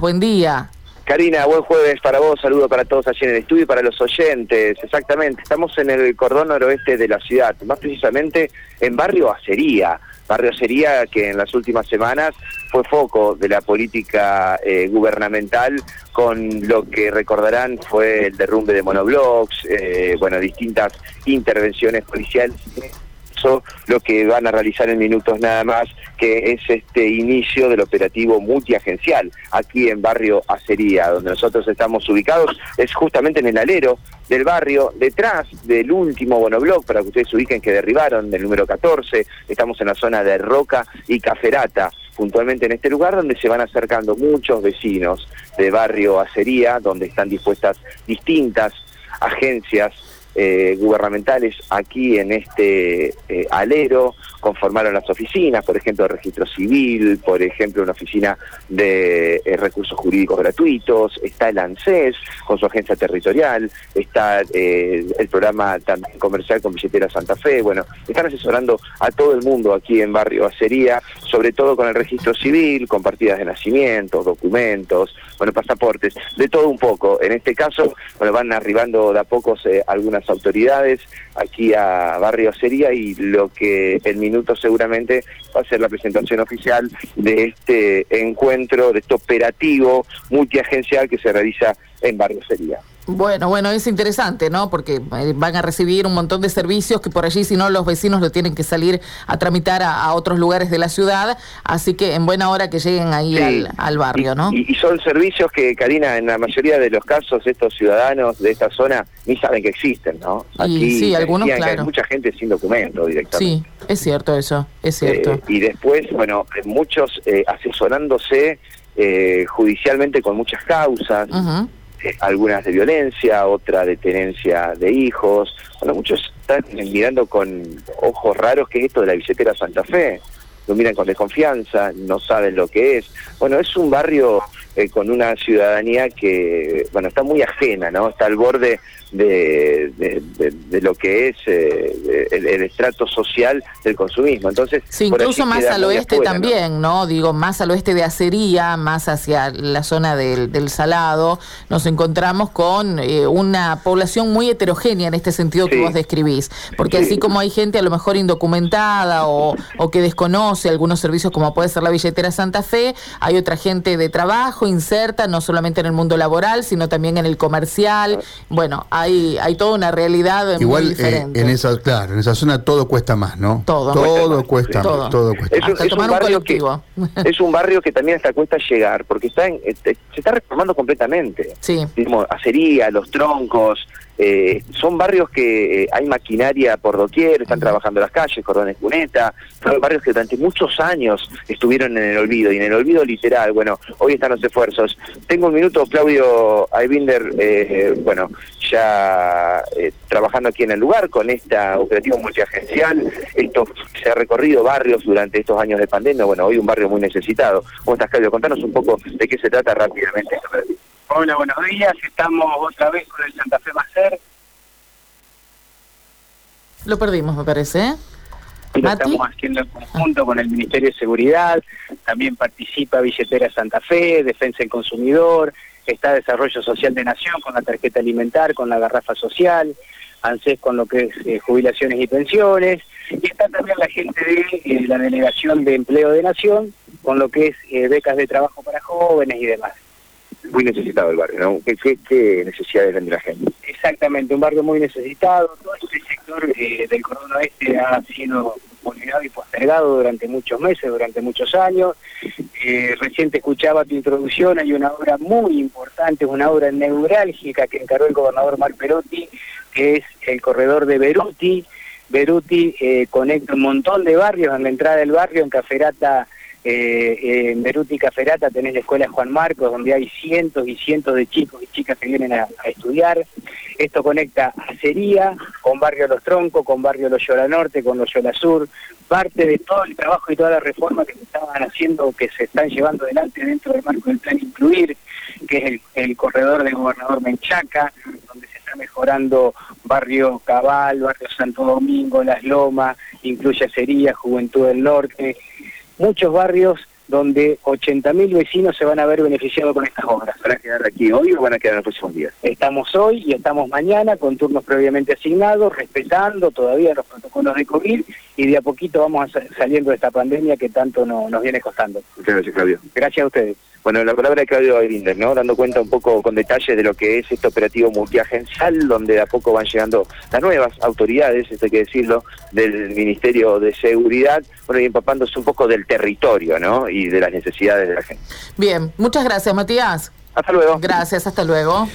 Buen día. Karina, buen jueves para vos, saludo para todos allí en el estudio y para los oyentes. Exactamente, estamos en el cordón noroeste de la ciudad, más precisamente en Barrio Acería. Barrio Acería que en las últimas semanas fue foco de la política eh, gubernamental con lo que recordarán fue el derrumbe de monoblocks, eh, bueno, distintas intervenciones policiales lo que van a realizar en minutos nada más, que es este inicio del operativo multiagencial aquí en Barrio Acería, donde nosotros estamos ubicados, es justamente en el alero del barrio, detrás del último monobloc, para que ustedes se ubiquen que derribaron, del número 14, estamos en la zona de Roca y Caferata puntualmente en este lugar donde se van acercando muchos vecinos de barrio Acería, donde están dispuestas distintas agencias eh, gubernamentales aquí en este eh, alero, conformaron las oficinas, por ejemplo, de registro civil, por ejemplo, una oficina de eh, recursos jurídicos gratuitos, está el ANSES con su agencia territorial, está el programa también comercial con billetera Santa Fe, bueno, están asesorando a todo el mundo aquí en Barrio Acería, sobre todo con el registro civil, con partidas de nacimiento, documentos, bueno, pasaportes, de todo un poco. En este caso, bueno, van arribando de a pocos algunas autoridades aquí a Barrio Sería y lo que el minuto seguramente va a ser la presentación oficial de este encuentro, de este operativo multiagencial que se realiza en Barrio Sería. Bueno, bueno, es interesante, ¿no? Porque eh, van a recibir un montón de servicios que por allí, si no, los vecinos lo tienen que salir a tramitar a, otros lugares de la ciudad. Así que en buena hora que lleguen ahí al, barrio, ¿no? Y, son servicios que, Karina, en la mayoría de los casos, estos ciudadanos de esta zona ni saben que existen, ¿no? Aquí sí, algunos, claro. hay mucha gente sin documento directamente. Sí, es cierto eso, es cierto. Eh, y después, bueno, muchos eh, asesorándose judicialmente con muchas causas. Eh, algunas de violencia, otra de tenencia de hijos. Bueno, muchos están mirando con ojos raros que es esto de la billetera Santa Fe. Lo miran con desconfianza, no saben lo que es. Bueno, es un barrio eh, con una ciudadanía que, bueno, está muy ajena, ¿no? Está al borde de, de, lo que es eh, el, estrato social del consumismo. Entonces, sí, incluso más al oeste también, ¿no? Digo, más al oeste de Acería, más hacia la zona del, del Salado, nos encontramos con eh, una población muy heterogénea en este sentido que vos describís. Porque así como hay gente a lo mejor indocumentada o, o que desconoce algunos servicios como puede ser la billetera Santa Fe, hay otra gente de trabajo inserta, no solamente en el mundo laboral, sino también en el comercial. Bueno, hay, hay toda una realidad Igual, muy eh, diferente. en esa, claro, en esa zona todo cuesta más, ¿no? Todo. Todo cuesta, más, todo. cuesta es, un, barrio que, es un barrio que también hasta cuesta llegar, porque está en, este, se está reformando completamente. Sí. Digamos, acería, los troncos, eh, son barrios que eh, hay maquinaria por doquier, están trabajando las calles, cordones cuneta, son barrios que durante muchos años estuvieron en el olvido, y en el olvido literal, bueno, hoy están los esfuerzos. Tengo un minuto, Claudio Aybinder, eh, bueno, ya trabajando aquí en el lugar con esta operativa multiagencial, esto se ha recorrido barrios durante estos años de pandemia, bueno, hoy un barrio muy necesitado. ¿Cómo estás, Claudio? Contanos un poco de qué se trata rápidamente esta Hola, buenos días. Estamos otra vez con el Santa Fe Macer. Lo perdimos, me parece. ¿eh? lo estamos haciendo en conjunto con el Ministerio de Seguridad. También participa Billetera Santa Fe, Defensa del Consumidor. Está Desarrollo Social de Nación con la tarjeta alimentar, con la garrafa social. ANSES con lo que es eh, jubilaciones y pensiones. Y está también la gente de eh, la Delegación de Empleo de Nación con lo que es becas de trabajo para jóvenes y demás muy necesitado el barrio, ¿no? ¿Qué, qué, necesidades tiene la gente? Exactamente, un barrio muy necesitado. Todo este sector eh, del cordón oeste ha sido vulnerado y postergado durante muchos meses, durante muchos años. Eh, reciente escuchaba tu introducción, hay una obra muy importante, una obra neurálgica que encargó el gobernador Mar Perotti, que es el corredor de Beruti. Beruti eh, conecta un montón de barrios, en la entrada del barrio, en Caferata eh, en Beruti Caferata tenés la escuela Juan Marcos, donde hay cientos y cientos de chicos y chicas que vienen a, estudiar. Esto conecta Acería con Barrio Los Troncos, con Barrio Los Yola Norte, con Los Yola Sur. Parte de todo el trabajo y toda la reforma que se estaban haciendo, que se están llevando adelante dentro del marco del plan Incluir, que es el, corredor del gobernador Menchaca, donde se está mejorando Barrio Cabal, Barrio Santo Domingo, Las Lomas, incluye Acería, Juventud del Norte muchos barrios donde 80.000 vecinos se van a ver beneficiados con estas obras. ¿Van a quedar aquí hoy o van a quedar en los próximos días? Estamos hoy y estamos mañana con turnos previamente asignados, respetando todavía los protocolos de COVID y de a poquito vamos saliendo de esta pandemia que tanto nos viene costando. Muchas gracias, Claudio. Gracias a ustedes. Bueno, la palabra de Claudio Ayrinder, ¿no? Dando cuenta un poco con detalle de lo que es este operativo multiagencial, donde de a poco van llegando las nuevas autoridades, esto hay que decirlo, del Ministerio de Seguridad, bueno, y empapándose un poco del territorio, ¿no? Y de las necesidades de la gente. Bien, muchas gracias, Matías. Hasta luego. Gracias, hasta luego.